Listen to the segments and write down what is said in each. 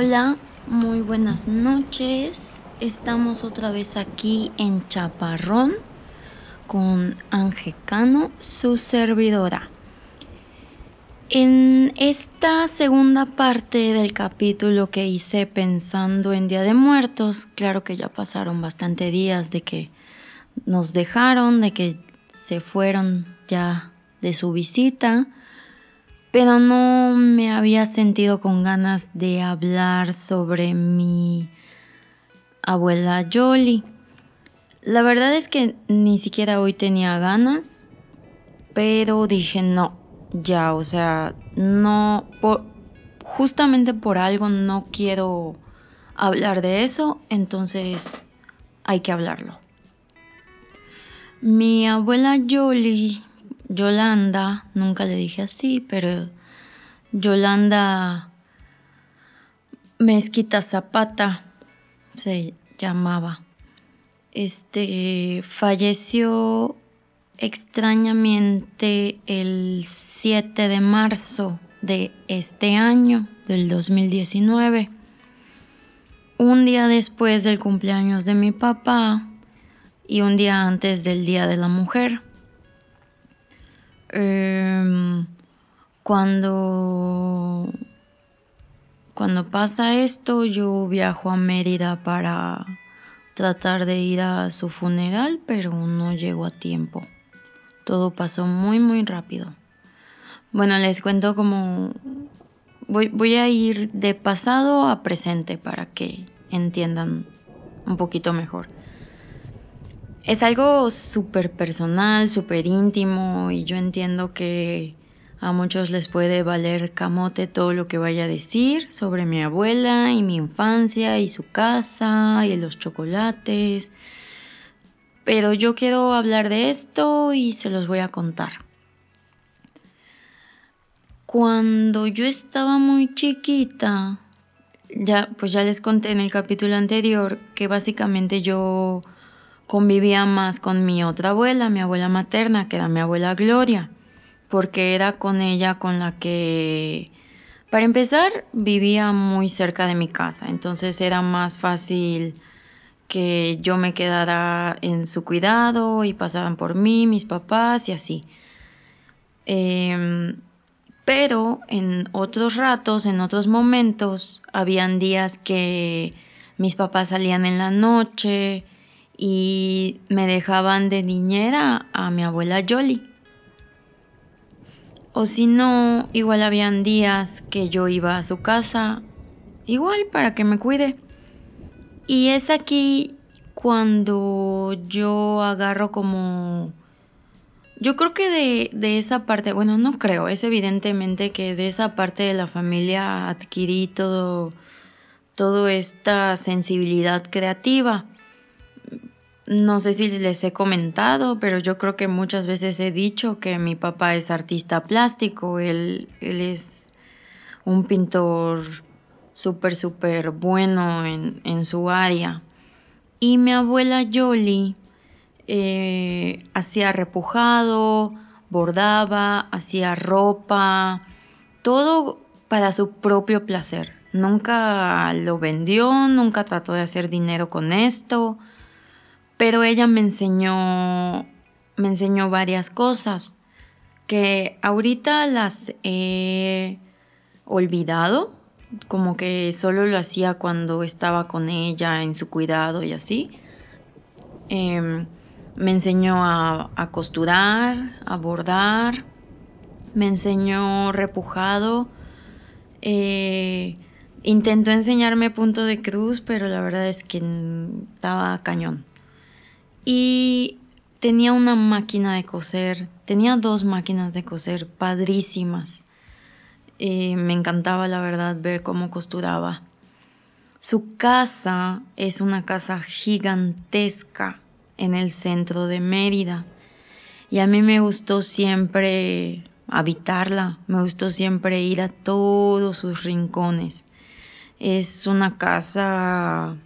Hola, muy buenas noches. Estamos otra vez aquí en Chaparrón con Angecano, su servidora. En esta segunda parte del capítulo que hice pensando en Día de Muertos, claro que ya pasaron bastante días de que nos dejaron, de que se fueron ya de su visita pero no me había sentido con ganas de hablar sobre mi abuela Jolie. La verdad es que ni siquiera hoy tenía ganas, pero dije no, ya, o sea, no, justamente por algo no quiero hablar de eso, entonces hay que hablarlo. Mi abuela Jolie Yolanda, nunca le dije así, pero Yolanda Mezquita Zapata se llamaba. Este falleció extrañamente el 7 de marzo de este año, del 2019. Un día después del cumpleaños de mi papá y un día antes del Día de la Mujer. Em, cuando, cuando pasa esto, yo viajo a Mérida para tratar de ir a su funeral, pero no llego a tiempo. Todo pasó muy, muy rápido. Bueno, les cuento como... Voy, voy a ir de pasado a presente para que entiendan un poquito mejor. Es algo súper personal, súper íntimo y yo entiendo que a muchos les puede valer camote todo lo que vaya a decir sobre mi abuela y mi infancia y su casa y los chocolates. Pero yo quiero hablar de esto y se los voy a contar. Cuando yo estaba muy chiquita, ya pues ya les conté en el capítulo anterior que básicamente yo convivía más con mi otra abuela, mi abuela materna, que era mi abuela Gloria, porque era con ella con la que, para empezar, vivía muy cerca de mi casa, entonces era más fácil que yo me quedara en su cuidado y pasaran por mí, mis papás y así. Em, pero en otros ratos, en otros momentos, habían días que mis papás salían en la noche, y me dejaban de niñera a mi abuela Yoli. O si no, igual habían días que yo iba a su casa, igual para que me cuide. Y es aquí cuando yo agarro como... Yo creo que de, de, esa parte, bueno, no creo, es evidentemente que de esa parte de la familia adquirí todo, toda esta sensibilidad creativa no sé si les he comentado, pero yo creo que muchas veces he dicho que mi papá es artista plástico, él, es un pintor súper, súper bueno en, su área. Y mi abuela Yoli eh, hacía repujado, bordaba, hacía ropa, todo para su propio placer. Nunca lo vendió, nunca trató de hacer dinero con esto pero ella me enseñó, me enseñó varias cosas que ahorita las he olvidado, como que solo lo hacía cuando estaba con ella en su cuidado y así. Em, me enseñó a, costurar, a bordar, me enseñó repujado. Eh, intentó enseñarme punto de cruz, pero la verdad es que estaba cañón. Y tenía una máquina de coser, tenía dos máquinas de coser padrísimas. Eh, me encantaba la verdad ver cómo costuraba. Su casa es una casa gigantesca en el centro de Mérida y a mí me gustó siempre habitarla, me gustó siempre ir a todos sus rincones. Es una casa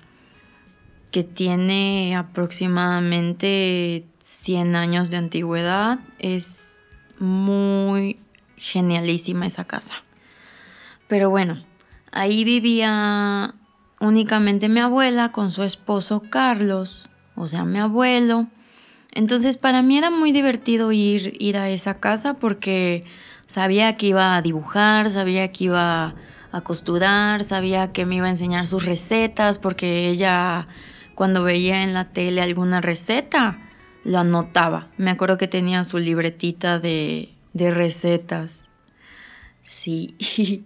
que tiene aproximadamente 100 años de antigüedad. Es muy genialísima esa casa. Pero bueno, Ahí vivía únicamente mi abuela con su esposo Carlos, o sea, mi abuelo. Entonces para mí era muy divertido ir, ir a esa casa porque sabía que iba a dibujar, sabía que iba a costurar, sabía que me iba a enseñar sus recetas porque ella cuando veía en la tele alguna receta lo anotaba. Me acuerdo que tenía su libretita de, recetas. Sí.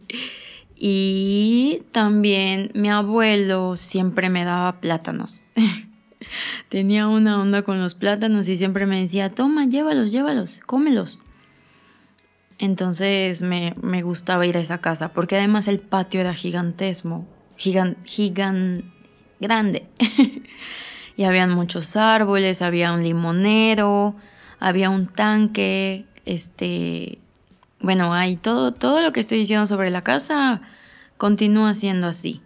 y también mi abuelo siempre me daba plátanos. tenía una onda con los plátanos y siempre me decía, toma, llévalos, llévalos, cómelos. Entonces me, gustaba ir a esa casa, porque además el patio era gigantesco, gigan, gigan, grande. y habían muchos árboles, había un limonero, había un tanque, este, bueno, hay todo, todo lo que estoy diciendo sobre la casa continúa siendo así.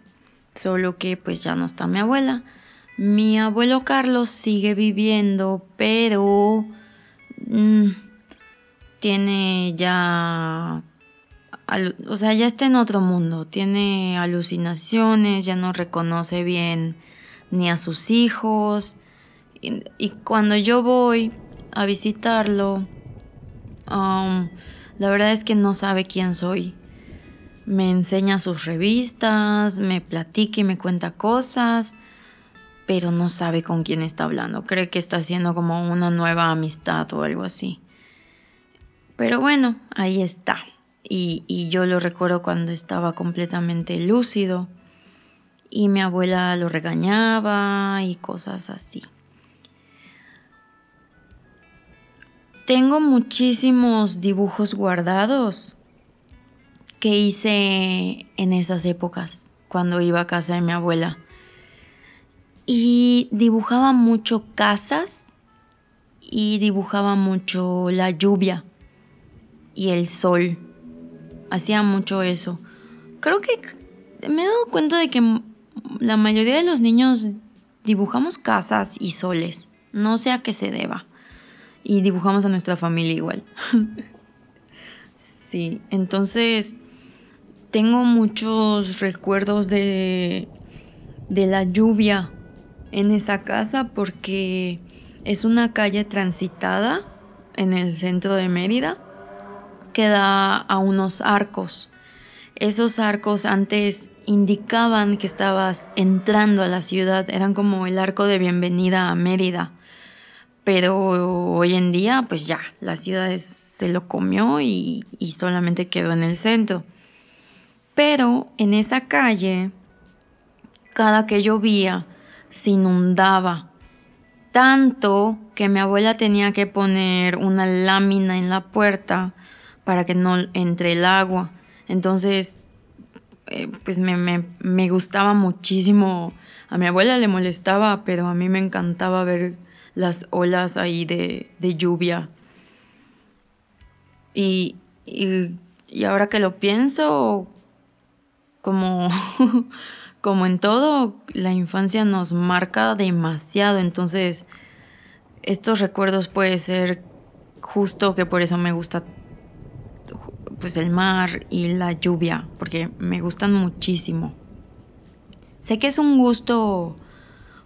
Solo que pues ya no está mi abuela. Mi abuelo Carlos sigue viviendo, pero mm, tiene ya, o sea, ya está en otro mundo, tiene alucinaciones, ya no reconoce bien ni a sus hijos. Y, cuando yo voy a visitarlo, um, la verdad es que no sabe quién soy. Me enseña sus revistas, me platica y me cuenta cosas pero no sabe con quién está hablando. Cree que está haciendo como una nueva amistad o algo así. Pero bueno, ahí está. Y, yo lo recuerdo cuando estaba completamente lúcido y mi abuela lo regañaba y cosas así. Tengo muchísimos dibujos guardados que hice en esas épocas, cuando iba a casa de mi abuela y dibujaba mucho casas y dibujaba mucho la lluvia y el sol. Hacía mucho eso. Creo que me he dado cuenta de que la mayoría de los niños dibujamos casas y soles. No sé a qué se deba. Y dibujamos a nuestra familia igual. sí, entonces tengo muchos recuerdos de, de la lluvia en esa casa porque es una calle transitada en el centro de Mérida que da a unos arcos. Esos arcos antes indicaban que estabas entrando a la ciudad, eran como el arco de bienvenida a Mérida. Pero hoy en día, pues ya, la ciudad se lo comió y, y solamente quedó en el centro. Pero en esa calle, cada que llovía, se inundaba. Tanto que mi abuela tenía que poner una lámina en la puerta para que no entre el agua. Entonces, eh, pues me, gustaba muchísimo. A mi abuela le molestaba, pero a mí me encantaba ver las olas ahí de, lluvia. Y, y, y ahora que lo pienso, como como en todo, la infancia nos marca demasiado, entonces estos recuerdos puede ser justo que por eso me gusta pues el mar y la lluvia, porque me gustan muchísimo. Sé que es un gusto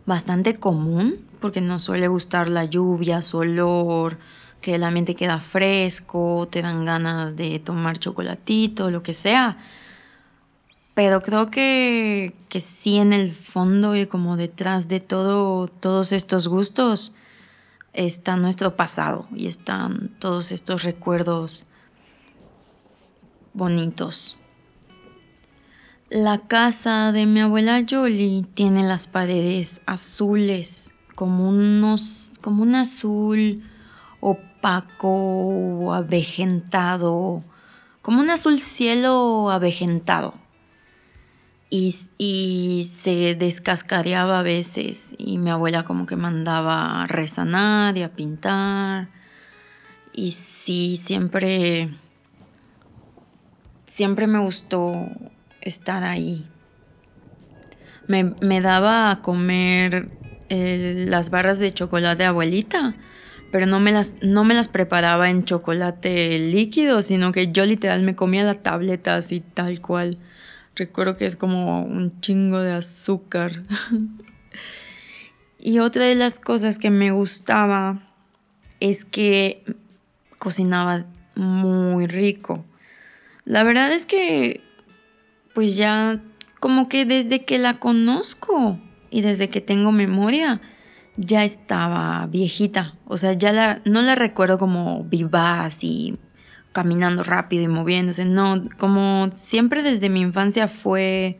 bastante común, porque nos suele gustar la lluvia, su olor, que el ambiente queda fresco, te dan ganas de tomar chocolatito, lo que sea. Pero creo que, que sí en el fondo y como detrás de todo, todos estos gustos está nuestro pasado y están todos estos recuerdos bonitos. La casa de mi abuela Jolie tiene las paredes azules, como unos, como un azul opaco o avejentado, como un azul cielo avejentado y, se descascareaba a veces y mi abuela como que mandaba a resanar y a pintar y sí, siempre, siempre me gustó estar ahí. Me, daba a comer eh, las barras de chocolate de abuelita, pero no me, las, no me las preparaba en chocolate líquido, sino que yo literal me comía la tableta así tal cual Recuerdo que es como un chingo de azúcar. y otra de las cosas que me gustaba es que cocinaba muy rico. La verdad es que pues ya como que desde que la conozco y desde que tengo memoria ya estaba viejita. O sea, ya la, no la recuerdo como vivaz y caminando rápido y moviéndose. No, como siempre desde mi infancia fue,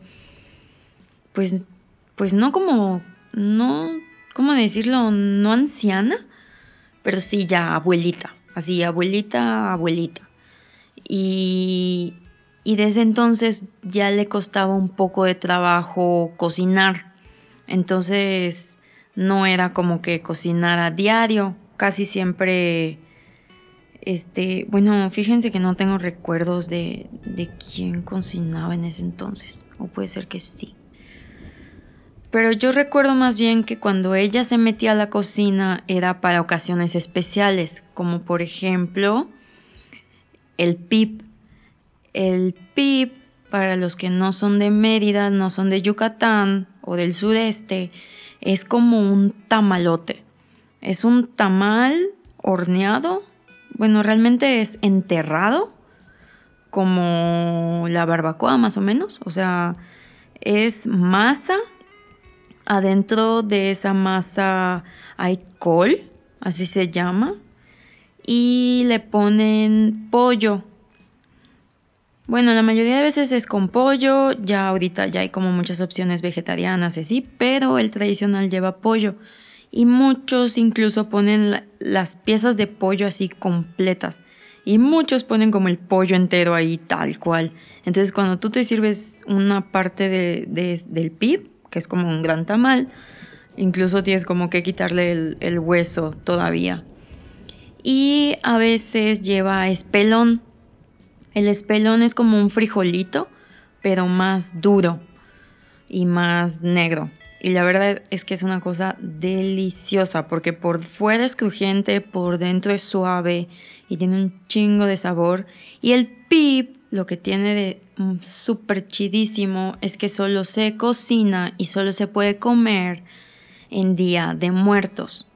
pues, pues no como, no, ¿cómo decirlo? No anciana, pero sí ya abuelita, así, abuelita, abuelita. Y, y desde entonces ya le costaba un poco de trabajo cocinar. Entonces no era como que cocinara diario, casi siempre este, bueno, fíjense que no tengo recuerdos de, de quién cocinaba en ese entonces. O puede ser que sí. Pero yo recuerdo más bien que cuando ella se metía a la cocina era para ocasiones especiales, como por ejemplo el pip. El pip, para los que no son de Mérida, no son de Yucatán o del sudeste, es como un tamalote. Es un tamal horneado bueno, realmente es enterrado como la barbacoa más o menos. O sea, es masa. Adentro de esa masa hay col, así se llama. Y le ponen pollo. Bueno, la mayoría de veces es con pollo. Ya ahorita ya hay como muchas opciones vegetarianas así. Pero el tradicional lleva pollo y muchos incluso ponen las piezas de pollo así completas y muchos ponen como el pollo entero ahí tal cual. Entonces cuando tú te sirves una parte de, del pib, que es como un gran tamal, incluso tienes como que quitarle el hueso todavía. Y a veces lleva espelón. El espelón es como un frijolito, pero más duro y más negro. Y la verdad es que es una cosa deliciosa porque por fuera es crujiente, por dentro es suave y tiene un chingo de sabor. Y el pip, lo que tiene de súper chidísimo es que solo se cocina y solo se puede comer en Día de Muertos.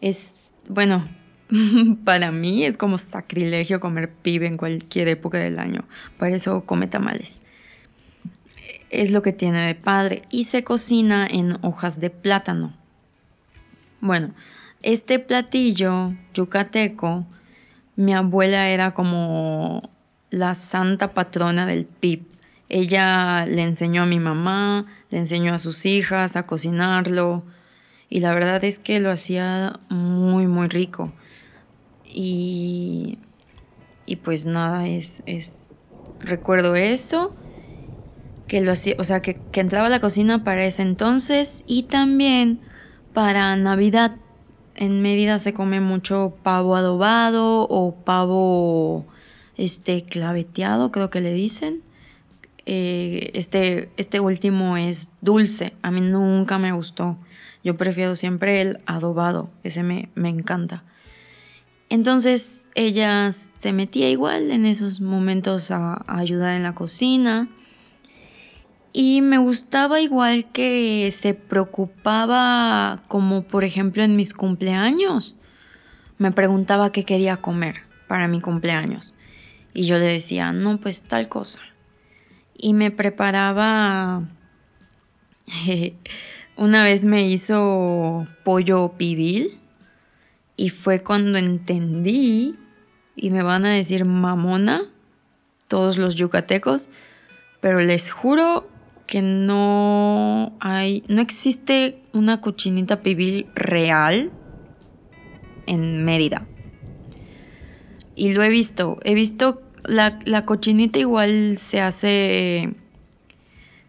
Es, bueno, para mí es como sacrilegio comer pib en cualquier época del año. Para eso come tamales es lo que tiene de padre y se cocina en hojas de plátano. Bueno, este platillo yucateco, mi abuela era como la santa patrona del pip. Ella le enseñó a mi mamá, le enseñó a sus hijas a cocinarlo y la verdad es que lo hacía muy muy rico. Y, y pues nada, es, es recuerdo eso que lo hacía, o sea, que, entraba a la cocina para ese entonces y también para Navidad. En Mérida se come mucho pavo adobado o pavo este claveteado, creo que le dicen. Eh, este, este último es dulce, a mí nunca me gustó. Yo prefiero siempre el adobado, ese me, me encanta. Entonces ella se metía igual en esos momentos a ayudar en la cocina y me gustaba igual que se preocupaba como por ejemplo en mis cumpleaños. Me preguntaba qué quería comer para mi cumpleaños. Y yo le decía, no, pues tal cosa. Y me preparaba... Una vez me hizo pollo pibil y fue cuando entendí, y me van a decir mamona, todos los yucatecos, pero les juro que no hay, no existe una cochinita pibil real en Mérida. Y lo he visto, he visto la, la cochinita igual se hace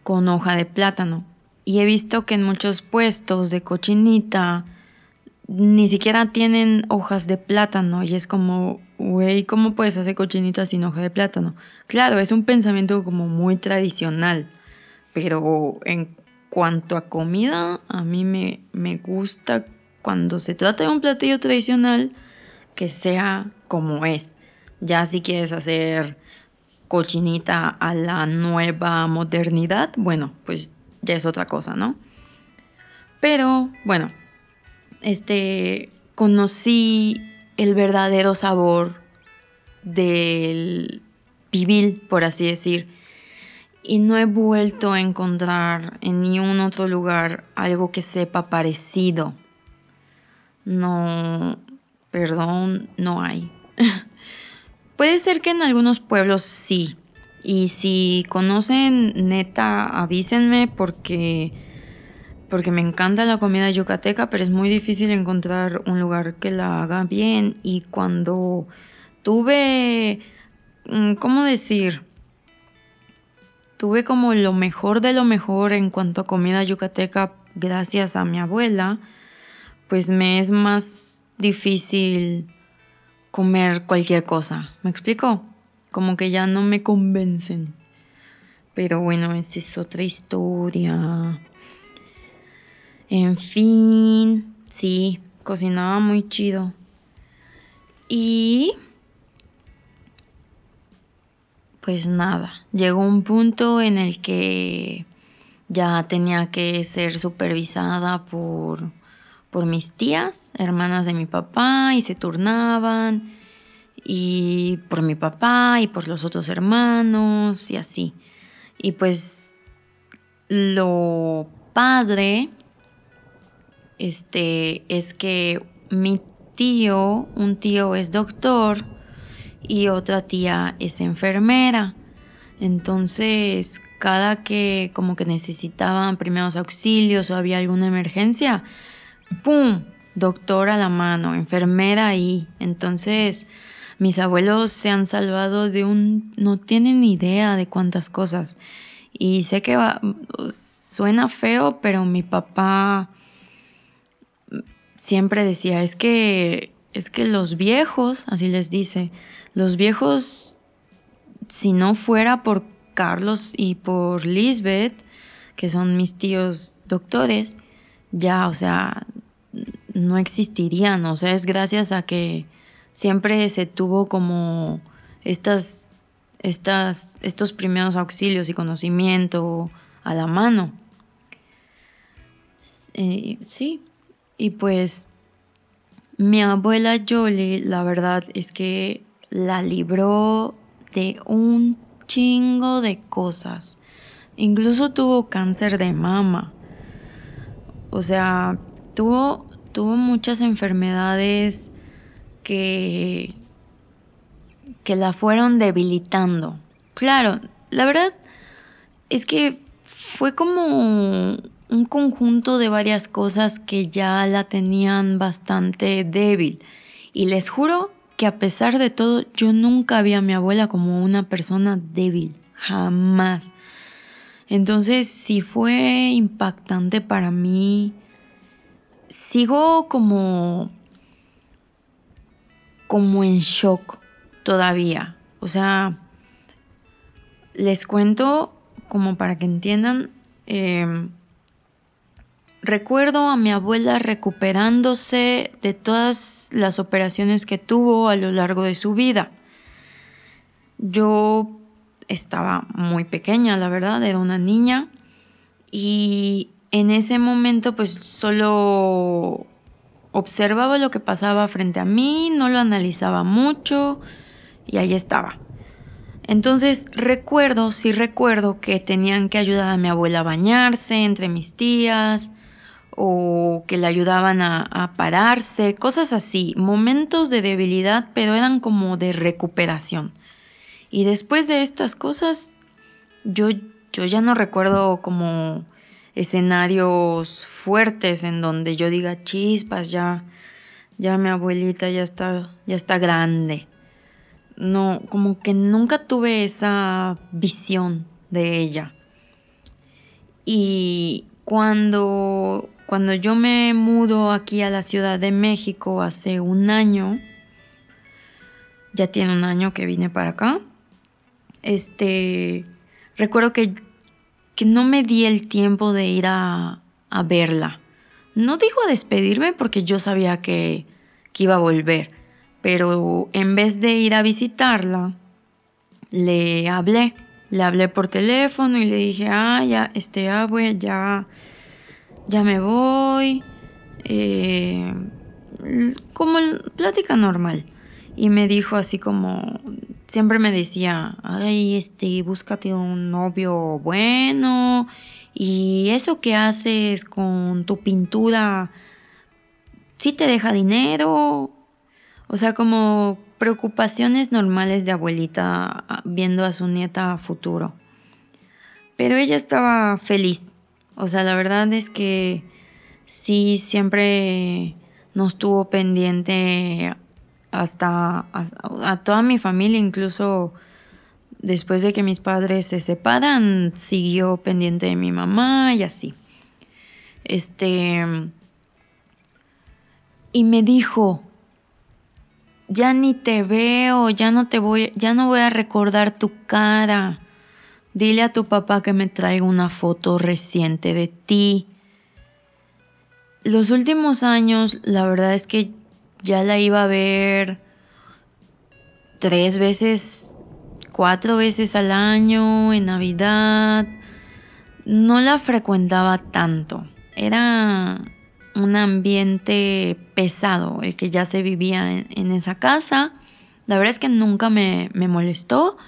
con hoja de plátano. Y he visto que en muchos puestos de cochinita ni siquiera tienen hojas de plátano. Y es como, güey, ¿cómo puedes hacer cochinita sin hoja de plátano? Claro, es un pensamiento como muy tradicional. Pero en cuanto a comida, a mí me, me gusta cuando se trata de un platillo tradicional que sea como es. Ya si quieres hacer cochinita a la nueva modernidad, bueno, pues ya es otra cosa, ¿no? Pero bueno, este, conocí el verdadero sabor del pibil, por así decir. Y no he vuelto a encontrar en ningún otro lugar algo que sepa parecido. No, perdón, no hay. Puede ser que en algunos pueblos sí. Y si conocen, neta, avísenme porque porque me encanta la comida yucateca, pero es muy difícil encontrar un lugar que la haga bien. Y cuando tuve, mm, ¿cómo decir? Tuve como lo mejor de lo mejor en cuanto a comida yucateca gracias a mi abuela, pues me es más difícil comer cualquier cosa. ¿Me explico? Como que ya no me convencen. Pero bueno, esa es otra historia. En fin, sí, cocinaba muy chido. Y... Pues nada, llegó un punto en el que ya tenía que ser supervisada por, por mis tías, hermanas de mi papá, y se turnaban, y por mi papá, y por los otros hermanos, y así. Y pues lo padre este, es que mi tío, un tío es doctor y otra tía es enfermera. Entonces, cada que como que necesitaban primeros auxilios o había alguna emergencia, ¡pum! Doctor a la mano, enfermera ahí. Entonces, mis abuelos se han salvado de un... no tienen idea de cuántas cosas. Y sé que va, suena feo, pero mi papá siempre decía, es que, es que los viejos, así les dice, los viejos, si no fuera por Carlos y por Lisbeth, que son mis tíos doctores, ya, o sea, no existirían, o sea, es gracias a que siempre se tuvo como estas, estas, estos primeros auxilios y conocimiento a la mano. Eh, sí, y pues mi abuela Jolie, la verdad es que la libró de un chingo de cosas. Incluso tuvo cáncer de mama. O sea, tuvo, tuvo muchas enfermedades que, que la fueron debilitando. Claro, la verdad es que fue como un conjunto de varias cosas que ya la tenían bastante débil. Y les juro que a pesar de todo, yo nunca vi a mi abuela como una persona débil, jamás. Entonces, sí fue impactante para mí. Sigo como como en shock todavía. O sea, les cuento como para que entiendan. Eh, Recuerdo a mi abuela recuperándose de todas las operaciones que tuvo a lo largo de su vida. Yo estaba muy pequeña, la verdad, era una niña y en ese momento pues solo observaba lo que pasaba frente a mí, no lo analizaba mucho y ahí estaba. Entonces recuerdo, sí recuerdo que tenían que ayudar a mi abuela a bañarse entre mis tías, o que le ayudaban a, pararse, cosas así, momentos de debilidad, pero eran como de recuperación. Y después de estas cosas, yo, yo ya no recuerdo como escenarios fuertes en donde yo diga chispas, ya, ya mi abuelita ya está, ya está grande. No, como que nunca tuve esa visión de ella. Y cuando cuando yo me mudo aquí a la Ciudad de México hace un año, ya tiene un año que vine para acá, este, recuerdo que, que no me di el tiempo de ir a, a verla. No digo despedirme porque yo sabía que, que iba a volver, pero en vez de ir a visitarla, le hablé, le hablé por teléfono y le dije, ah, ya, este, ah, ya, ya me voy, eh, como plática normal. Y me dijo así como, siempre me decía, ay, este, búscate un novio bueno y eso que haces con tu pintura, ¿sí te deja dinero? O sea, como preocupaciones normales de abuelita viendo a su nieta a futuro. Pero ella estaba feliz. O sea, la verdad es que sí, siempre nos tuvo pendiente hasta, a, toda mi familia, incluso después de que mis padres se separan, siguió pendiente de mi mamá y así. Este. Y me dijo, ya ni te veo, ya no te voy, ya no voy a recordar tu cara. Dile a tu papá que me traiga una foto reciente de ti. Los últimos años, la verdad es que ya la iba a ver tres veces, cuatro veces al año, en Navidad. No la frecuentaba tanto. Era un ambiente pesado el que ya se vivía en, esa casa. La verdad es que nunca me, me, molestó,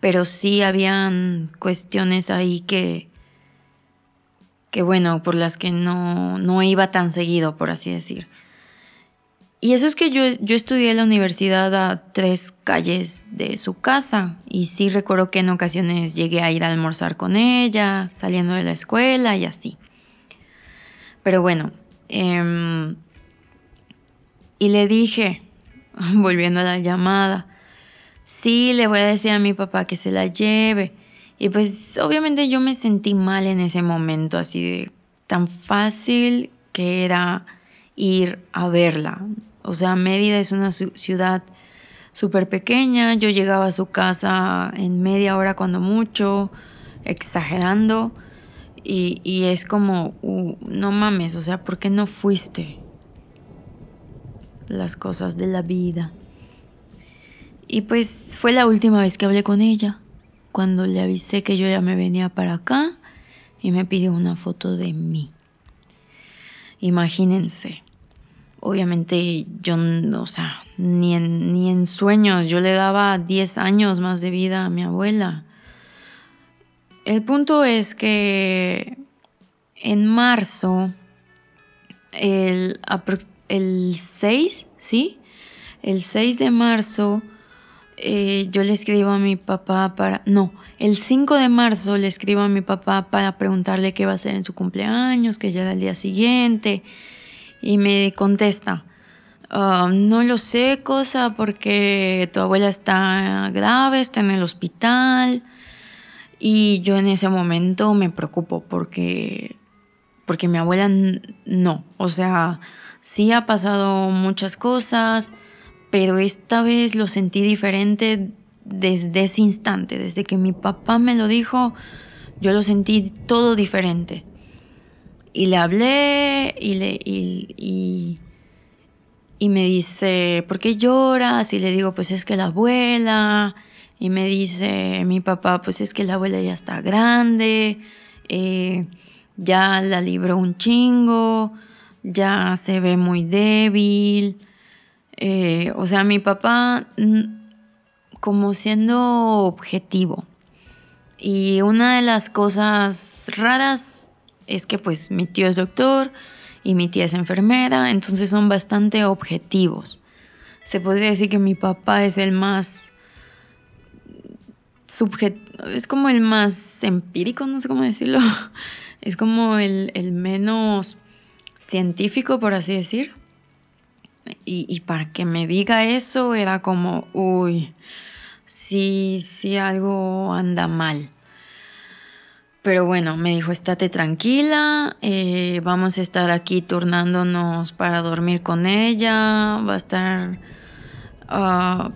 pero sí habían cuestiones ahí que, que bueno, por las que no, no iba tan seguido, por así decir. Y eso es que yo, yo estudié en la universidad a tres calles de su casa y sí recuerdo que en ocasiones llegué a ir a almorzar con ella, saliendo de la escuela y así. Pero bueno, em, y le dije, volviendo a la llamada, sí, le voy a decir a mi papá que se la lleve. Y pues obviamente yo me sentí mal en ese momento, así de tan fácil que era ir a verla. O sea, Mérida es una ciudad súper pequeña. Yo llegaba a su casa en media hora cuando mucho, exagerando. Y, es como, uh, no mames, o sea, ¿por qué no fuiste? Las cosas de la vida. Y pues fue la última vez que hablé con ella, cuando le avisé que yo ya me venía para acá y me pidió una foto de mí. Imagínense, obviamente yo, o sea, ni en, ni en sueños, yo le daba 10 años más de vida a mi abuela. El punto es que en marzo, el, el 6, ¿sí? El 6 de marzo, eh, yo le escribo a mi papá para... No, el 5 de marzo le escribo a mi papá para preguntarle qué va a hacer en su cumpleaños, que ya era el día siguiente y me contesta, ah, no lo sé, cosa, porque tu abuela está grave, está en el hospital. Y yo en ese momento me preocupo porque, porque mi abuela no, o sea, sí ha pasado muchas cosas, pero esta vez lo sentí diferente desde ese instante, desde que mi papá me lo dijo, yo lo sentí todo diferente. Y le hablé y, le, y, y, me dice, ¿por qué lloras? Y le digo, pues es que la abuela. Y me dice mi papá, pues es que la abuela ya está grande, eh, ya la libró un chingo, ya se ve muy débil. Eh, o sea, mi papá como siendo objetivo. Y una de las cosas raras es que pues mi tío es doctor y mi tía es enfermera, entonces son bastante objetivos. Se podría decir que mi papá es el más subjetivo, es como el más empírico, no sé cómo decirlo, es como el, menos científico, por así decir. Y, para que me diga eso era como, uy, sí, sí algo anda mal. Pero bueno, me dijo, estate tranquila, eh, vamos a estar aquí turnándonos para dormir con ella, va a estar... Ah,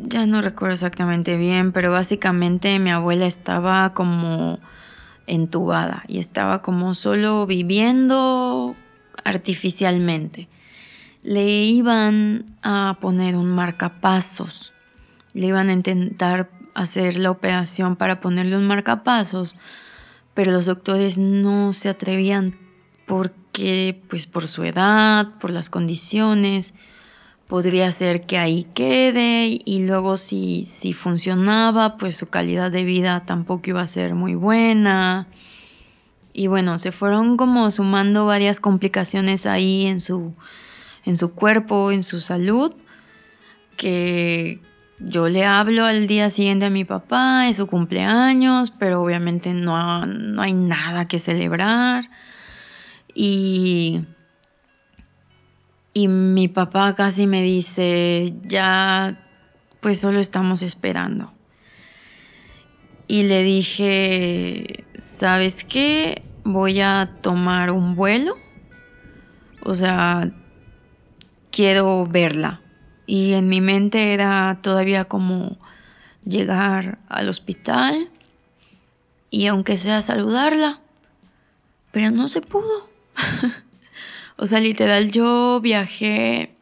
ya no recuerdo exactamente bien, pero básicamente mi abuela estaba como entubada y estaba como solo viviendo artificialmente. Le iban a poner un marcapasos le iban a intentar hacer la operación para ponerle un marcapasos, pero los doctores no se atrevían porque, pues por su edad, por las condiciones, podría ser que ahí quede y luego si, si funcionaba, pues su calidad de vida tampoco iba a ser muy buena. Y bueno, se fueron como sumando varias complicaciones ahí en su, en su cuerpo, en su salud, que yo le hablo al día siguiente a mi papá, es su cumpleaños, pero obviamente no, no hay nada que celebrar. Y y mi papá casi me dice, ya, pues solo estamos esperando. Y le dije, ¿sabes qué? Voy a tomar un vuelo. O sea, quiero verla. Y en mi mente era todavía como llegar al hospital y aunque sea saludarla, pero no se pudo. O sea, literal, yo viajé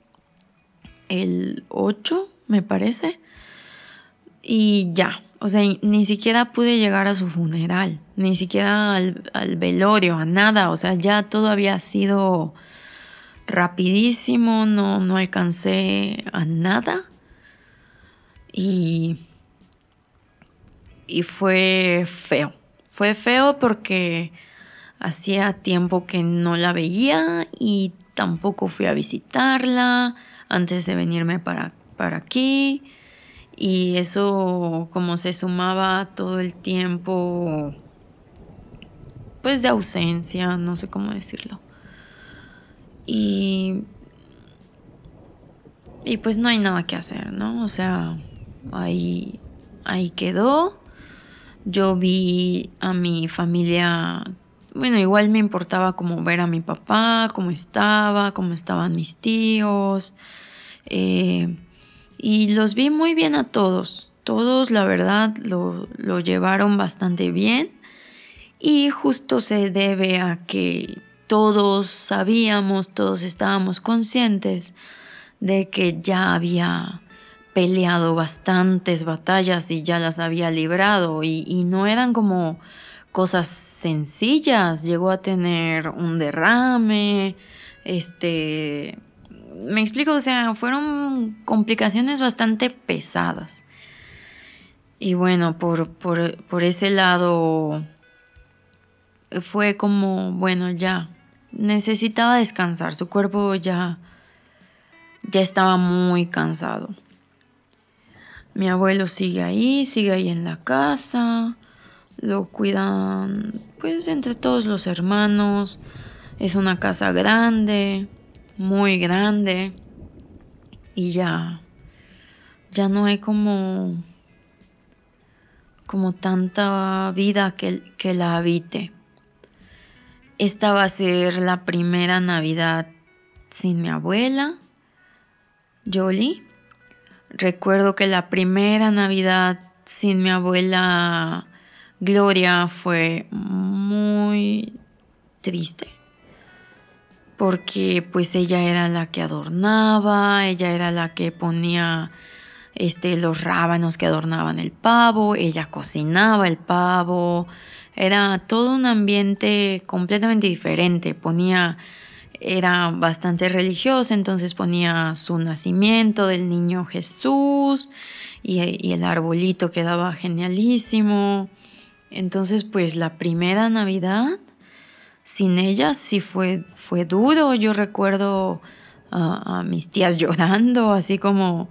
el 8, me parece. Y ya, o sea, ni siquiera pude llegar a su funeral, ni siquiera al, al, velorio, a nada. O sea, ya todo había sido rapidísimo, no, no alcancé a nada. Y, y fue feo. Fue feo porque Hacía tiempo que no la veía y tampoco fui a visitarla antes de venirme para, para aquí. Y eso como se sumaba todo el tiempo pues de ausencia, no sé cómo decirlo. Y y pues no hay nada que hacer, ¿no? O sea, ahí ahí quedó. Yo vi a mi familia bueno, igual me importaba como ver a mi papá, cómo estaba, cómo estaban mis tíos. Eh, y los vi muy bien a todos. Todos, la verdad, lo, lo llevaron bastante bien. Y justo se debe a que todos sabíamos, todos estábamos conscientes de que ya había peleado bastantes batallas y ya las había librado y, no eran como cosas sencillas, llegó a tener un derrame, este, me explico, o sea, fueron complicaciones bastante pesadas. Y bueno, por, por, por ese lado fue como, bueno, ya, necesitaba descansar, su cuerpo ya, ya estaba muy cansado. Mi abuelo sigue ahí, sigue ahí en la casa lo cuidan pues entre todos los hermanos. Es una casa grande, muy grande y ya ya no hay como como tanta vida que, que la habite. Esta va a ser la primera Navidad sin mi abuela, Jolie. Recuerdo que la primera Navidad sin mi abuela Gloria fue muy triste porque pues ella era la que adornaba, ella era la que ponía este los rábanos que adornaban el pavo, ella cocinaba el pavo, era todo un ambiente completamente diferente, ponía era bastante religiosa, entonces ponía su nacimiento del niño Jesús y, y el arbolito quedaba genialísimo. Entonces, pues la primera Navidad sin ella sí fue, fue duro. Yo recuerdo a, mis tías llorando, así como,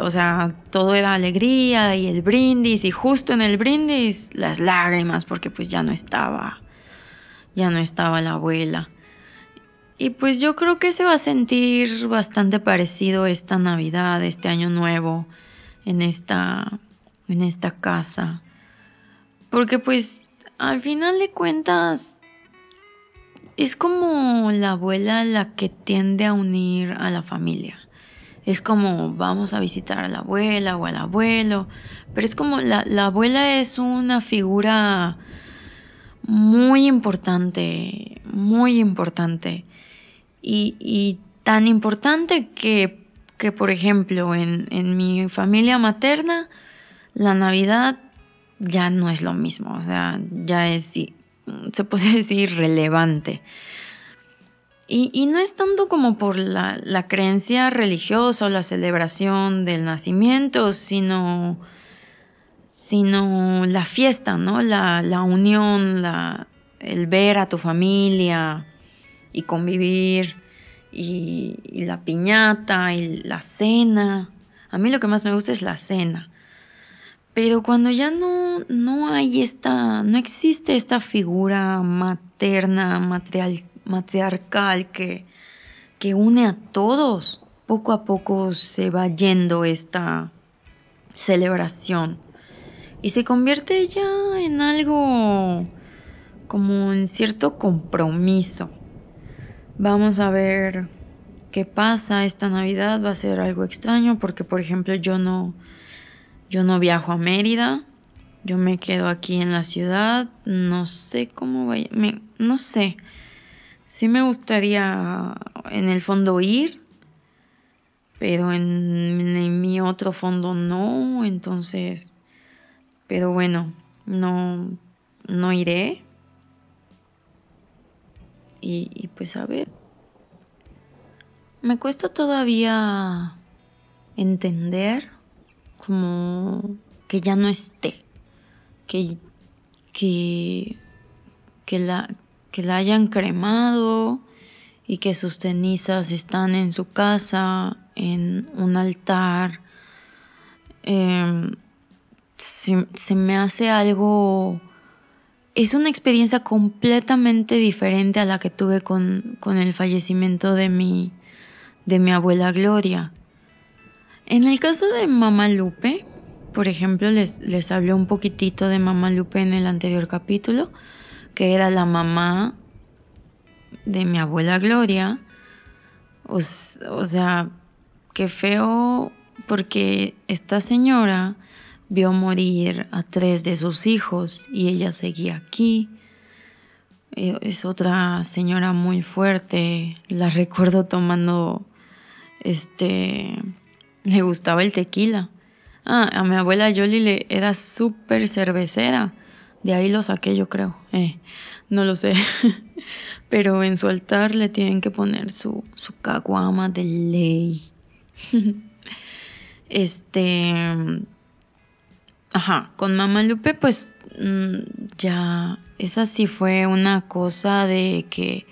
o sea, todo era alegría y el brindis y justo en el brindis las lágrimas porque pues ya no estaba, ya no estaba la abuela. Y pues yo creo que se va a sentir bastante parecido esta Navidad, este año nuevo en esta, en esta casa. Porque pues al final de cuentas es como la abuela la que tiende a unir a la familia. Es como vamos a visitar a la abuela o al abuelo, pero es como la, abuela es una figura muy importante, muy importante. Y, y tan importante que que, por ejemplo, en, en mi familia materna, la Navidad ya no es lo mismo, o sea, ya es, se puede decir, relevante. Y, no es tanto como por la, creencia religiosa o la celebración del nacimiento, sino, sino la fiesta, ¿no? La, unión, la, el ver a tu familia y convivir, y, la piñata y la cena. A mí lo que más me gusta es la cena. Pero cuando ya no, no hay esta, no existe esta figura materna, matriarcal que, que une a todos, poco a poco se va yendo esta celebración y se convierte ya en algo como en cierto compromiso. Vamos a ver qué pasa esta Navidad, va a ser algo extraño porque por ejemplo yo no yo no viajo a Mérida, yo me quedo aquí en la ciudad, no sé cómo vaya, no sé. Sí me gustaría en el fondo ir, pero en, mi otro fondo no, entonces, pero bueno, no, no iré. Y, y pues a ver, me cuesta todavía entender como que ya no esté, que, que, que, la, que la hayan cremado y que sus cenizas están en su casa, en un altar. Em, se, me hace algo... Es una experiencia completamente diferente a la que tuve con, con el fallecimiento de mi, de mi abuela Gloria. En el caso de Mamá Lupe, por ejemplo, les, les hablé un poquitito de Mamá Lupe en el anterior capítulo, que era la mamá de mi abuela Gloria. O, sea, qué feo porque esta señora vio morir a tres de sus hijos y ella seguía aquí. Eh, es otra señora muy fuerte. La recuerdo tomando este le gustaba el tequila. Ah, a mi abuela Yoli le era súper cervecera. De ahí lo saqué yo creo. Eh, no lo sé. Pero en su altar le tienen que poner su, su caguama de ley. este... Ajá, con Mamá Lupe pues mm, ya, esa sí fue una cosa de que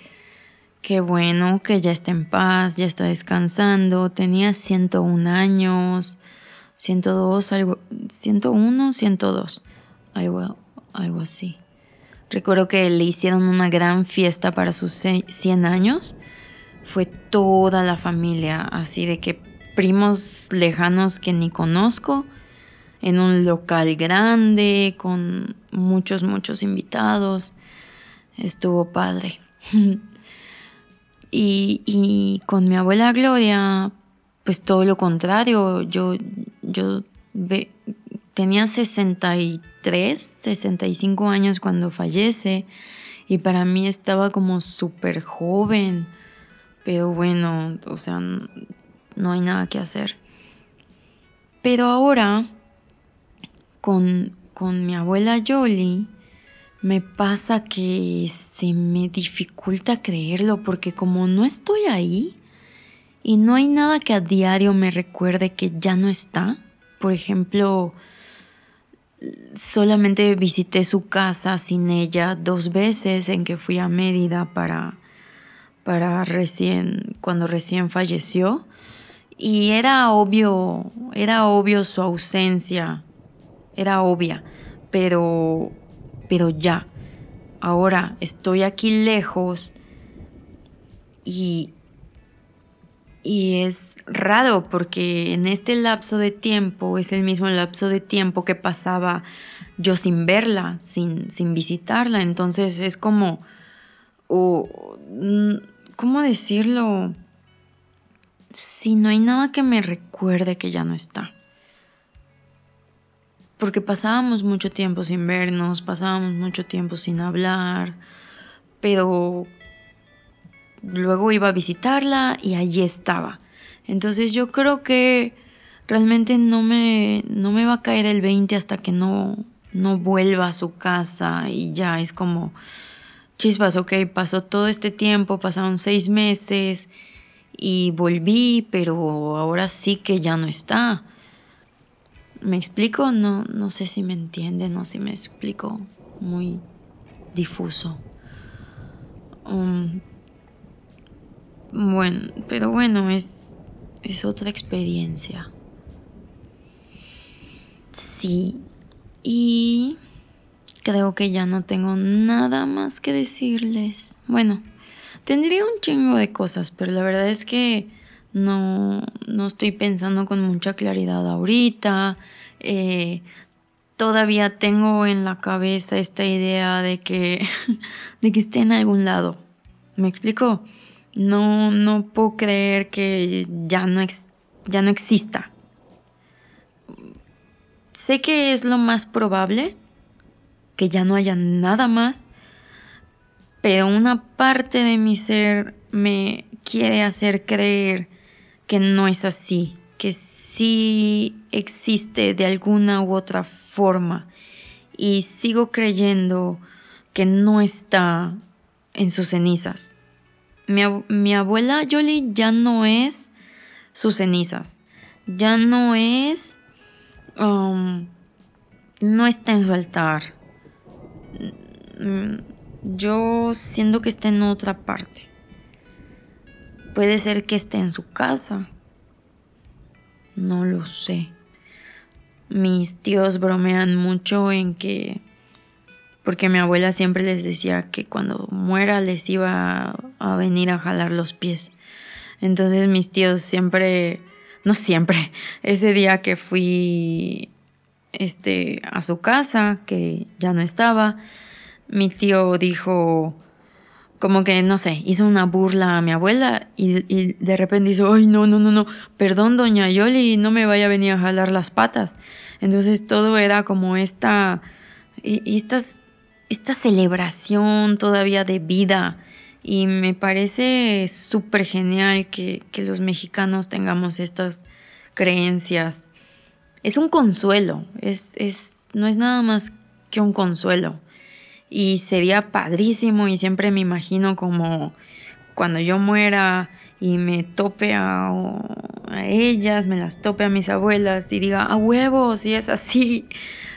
Qué bueno que ya está en paz, ya está descansando. Tenía 101 años, 102, algo, 101, 102, algo, algo así. Recuerdo que le hicieron una gran fiesta para sus 100 años. Fue toda la familia, así de que primos lejanos que ni conozco, en un local grande, con muchos, muchos invitados. Estuvo padre. Y, con mi abuela Gloria, pues todo lo contrario, yo, yo tenía 63, 65 años cuando fallece y para mí estaba como súper joven, pero bueno, o sea, no hay nada que hacer. Pero ahora, con, con mi abuela Jolie, me pasa que se me dificulta creerlo porque como no estoy ahí y no hay nada que a diario me recuerde que ya no está, por ejemplo, solamente visité su casa sin ella dos veces en que fui a Mérida para, para recién, cuando recién falleció. Y era obvio, era obvio su ausencia, era obvia, pero pero ya, ahora estoy aquí lejos y, y es raro porque en este lapso de tiempo es el mismo lapso de tiempo que pasaba yo sin verla, sin, sin visitarla, entonces es como, ¿cómo decirlo? Si no hay nada que me recuerde que ya no está porque pasábamos mucho tiempo sin vernos, pasábamos mucho tiempo sin hablar, pero luego iba a visitarla y allí estaba. Entonces yo creo que realmente no me, no me va a caer el 20 hasta que no, no vuelva a su casa y ya es como, chispas, ok, pasó todo este tiempo, pasaron seis meses y volví, pero ahora sí que ya no está. ¿Me explico? No, no sé si me entienden o si me explico muy difuso. Um, bueno, pero bueno, es, es otra experiencia. Sí, y creo que ya no tengo nada más que decirles. Bueno, tendría un chingo de cosas, pero la verdad es que no, no estoy pensando con mucha claridad ahorita. Eh, todavía tengo en la cabeza esta idea de que, de que esté en algún lado. ¿Me explico? No, no puedo creer que ya no, ya no exista. Sé que es lo más probable, que ya no haya nada más, pero una parte de mi ser me quiere hacer creer que no es así, que sí existe de alguna u otra forma y sigo creyendo que no está en sus cenizas. Mi, abuela Jolie ya no es sus cenizas, ya no es, um, no está en su altar. Mm, yo siento que está en otra parte. Puede ser que esté en su casa. No lo sé. Mis tíos bromean mucho en que... Porque mi abuela siempre les decía que cuando muera les iba a venir a jalar los pies. Entonces mis tíos siempre, no siempre, ese día que fui este, a su casa, que ya no estaba, mi tío dijo, como que, no sé, hizo una burla a mi abuela y, de repente dijo, ay, no, no, no, no, perdón, doña Yoli, no me vaya a venir a jalar las patas. Entonces todo era como esta, y, esta celebración todavía de vida. Y me parece súper genial que, que los mexicanos tengamos estas creencias. Es un consuelo, es, es, no es nada más que un consuelo y sería padrísimo y siempre me imagino como cuando yo muera y me tope a, ellas, me las tope a mis abuelas y diga, a huevo, si es así,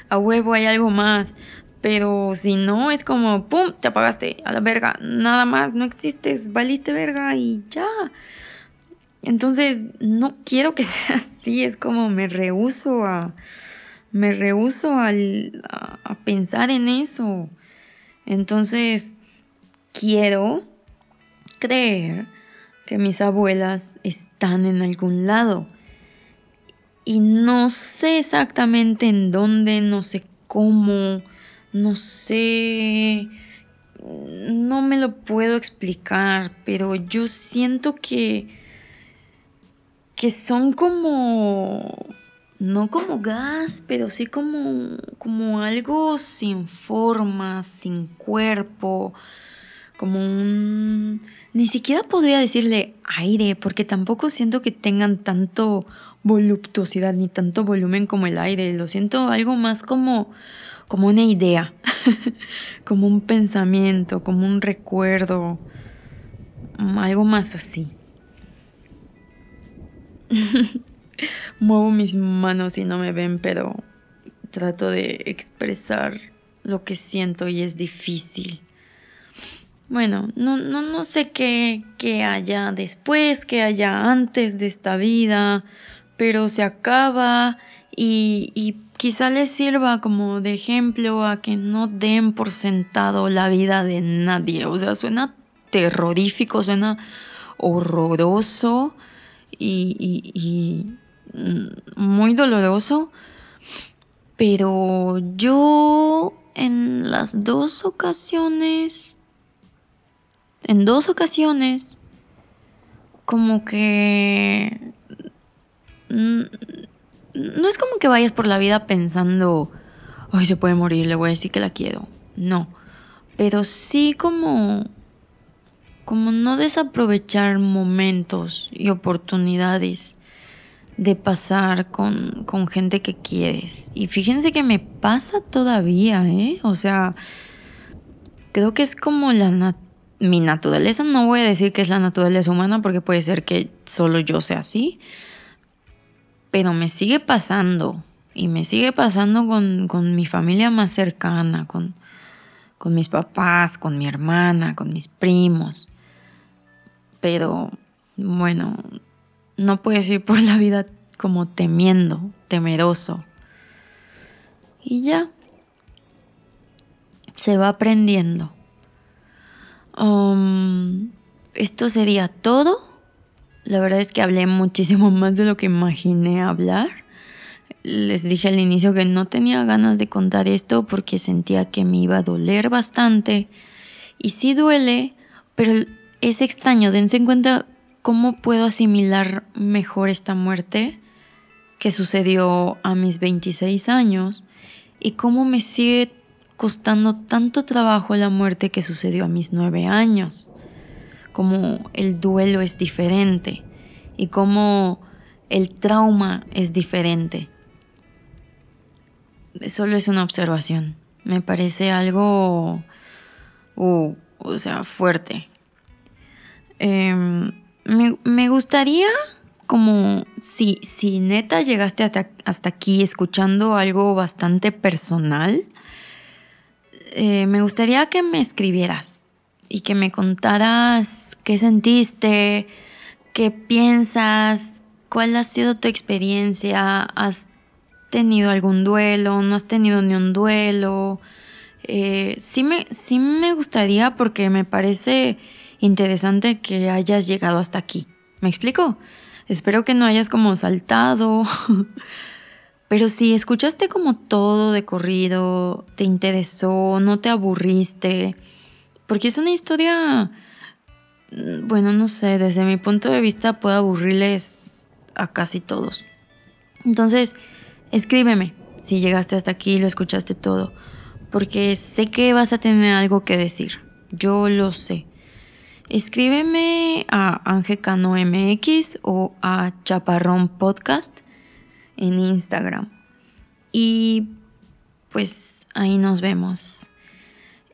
a huevo hay algo más. Pero si no, es como, ¡pum!, te apagaste a la verga, nada más, no existes, valiste verga y ya. Entonces, no quiero que sea así, es como me rehuso a, me rehuso a pensar en eso. Entonces, quiero creer que mis abuelas están en algún lado. Y no sé exactamente en dónde, no sé cómo, no sé, no me lo puedo explicar, pero yo siento que, que son como no como gas, pero sí como, como algo sin forma, sin cuerpo, como un... Ni siquiera podría decirle aire, porque tampoco siento que tengan tanto voluptuosidad ni tanto volumen como el aire. Lo siento algo más como, como una idea, como un pensamiento, como un recuerdo, algo más así. Muevo mis manos y no me ven, pero trato de expresar lo que siento y es difícil. Bueno, no, no, no sé qué, qué haya después, qué haya antes de esta vida, pero se acaba y, y quizá les sirva como de ejemplo a que no den por sentado la vida de nadie. O sea, suena terrorífico, suena horroroso y Mm, muy doloroso, pero yo en las dos ocasiones, en dos ocasiones, como que... No es como que vayas por la vida pensando, ay, se puede morir, le voy a decir que la quiero. No, pero sí como como no desaprovechar momentos y oportunidades de pasar con, con, gente que quieres. Y fíjense que me pasa todavía, ¿eh? O sea, creo que es como la mi naturaleza. No voy a decir que es la naturaleza humana porque puede ser que solo yo sea así. Pero me sigue pasando. Y me sigue pasando con, con mi familia más cercana, con, con mis papás, con mi hermana, con mis primos. Pero bueno, no puedes ir por la vida como temiendo, temeroso. Y ya, se va aprendiendo. Um, esto sería todo. La verdad es que hablé muchísimo más de lo que imaginé hablar. Les dije al inicio que no tenía ganas de contar esto porque sentía que me iba a doler bastante. Y sí duele, pero es extraño. Dense en cuenta cómo puedo asimilar mejor esta muerte que sucedió a mis 26 años y cómo me sigue costando tanto trabajo la muerte que sucedió a mis 9 años. Cómo el duelo es diferente y cómo el trauma es diferente. Solo es una observación. Me parece algo, uh, o sea, fuerte. Em, me, gustaría como si, si neta llegaste hasta, hasta aquí escuchando algo bastante personal, eh, me gustaría que me escribieras y que me contaras qué sentiste, qué piensas, cuál ha sido tu experiencia, has tenido algún duelo, no has tenido ni un duelo. Eh, sí, me, sí me gustaría porque me parece interesante que hayas llegado hasta aquí. ¿Me explico? Espero que no hayas como saltado. Pero si escuchaste como todo de corrido, te interesó, no te aburriste, porque es una historia, bueno, no sé, desde mi punto de vista puedo aburrirles a casi todos. Entonces, escríbeme si llegaste hasta aquí y lo escuchaste todo, porque sé que vas a tener algo que decir, yo lo sé. Escríbeme a Angecano MX o a Chaparrón Podcast en Instagram. Y pues ahí nos vemos.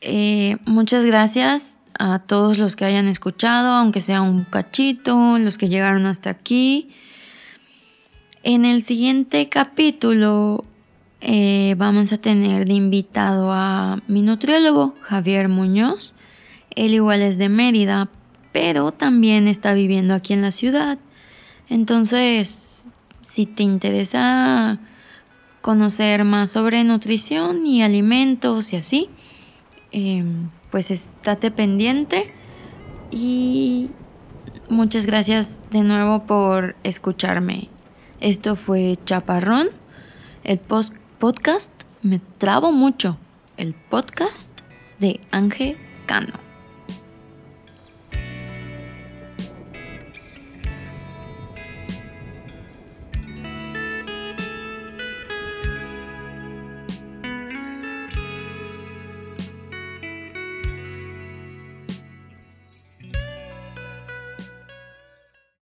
Eh, muchas gracias a todos los que hayan escuchado, aunque sea un cachito, los que llegaron hasta aquí. En el siguiente capítulo eh, vamos a tener de invitado a mi nutriólogo, Javier Muñoz. Él igual es de Mérida, pero también está viviendo aquí en la ciudad. Entonces, si te interesa conocer más sobre nutrición y alimentos y así, em, pues estate pendiente y muchas gracias de nuevo por escucharme. Esto fue Chaparrón, el podcast, me trabo mucho, el podcast de Ángel Cano.